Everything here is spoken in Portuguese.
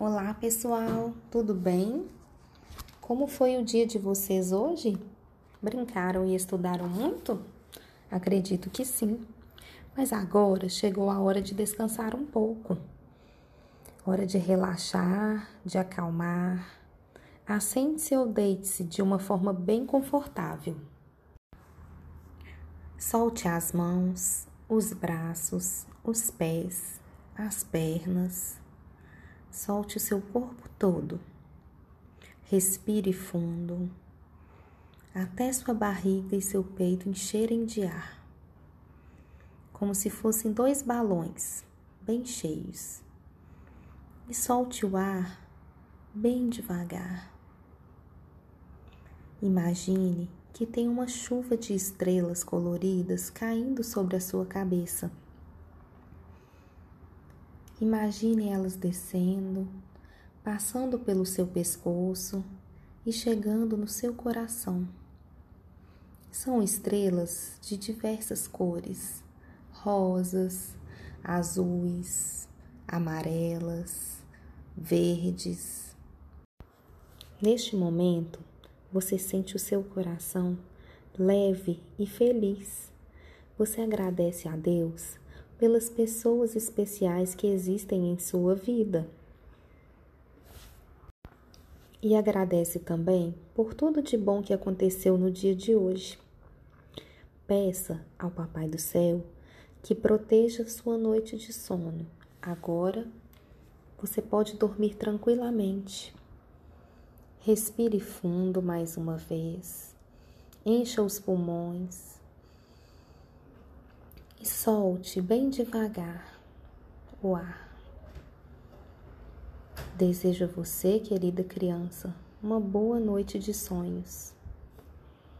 Olá, pessoal, tudo bem? Como foi o dia de vocês hoje? Brincaram e estudaram muito? Acredito que sim. Mas agora chegou a hora de descansar um pouco. Hora de relaxar, de acalmar. Assente-se ou deite-se de uma forma bem confortável. Solte as mãos, os braços, os pés, as pernas. Solte o seu corpo todo. Respire fundo, até sua barriga e seu peito encherem de ar, como se fossem dois balões bem cheios. E solte o ar bem devagar. Imagine que tem uma chuva de estrelas coloridas caindo sobre a sua cabeça. Imagine elas descendo, passando pelo seu pescoço e chegando no seu coração. São estrelas de diversas cores: rosas, azuis, amarelas, verdes. Neste momento, você sente o seu coração leve e feliz. Você agradece a Deus pelas pessoas especiais que existem em sua vida. E agradece também por tudo de bom que aconteceu no dia de hoje. Peça ao Papai do Céu que proteja sua noite de sono. Agora você pode dormir tranquilamente. Respire fundo mais uma vez. Encha os pulmões. E solte bem devagar o ar. Desejo a você, querida criança, uma boa noite de sonhos.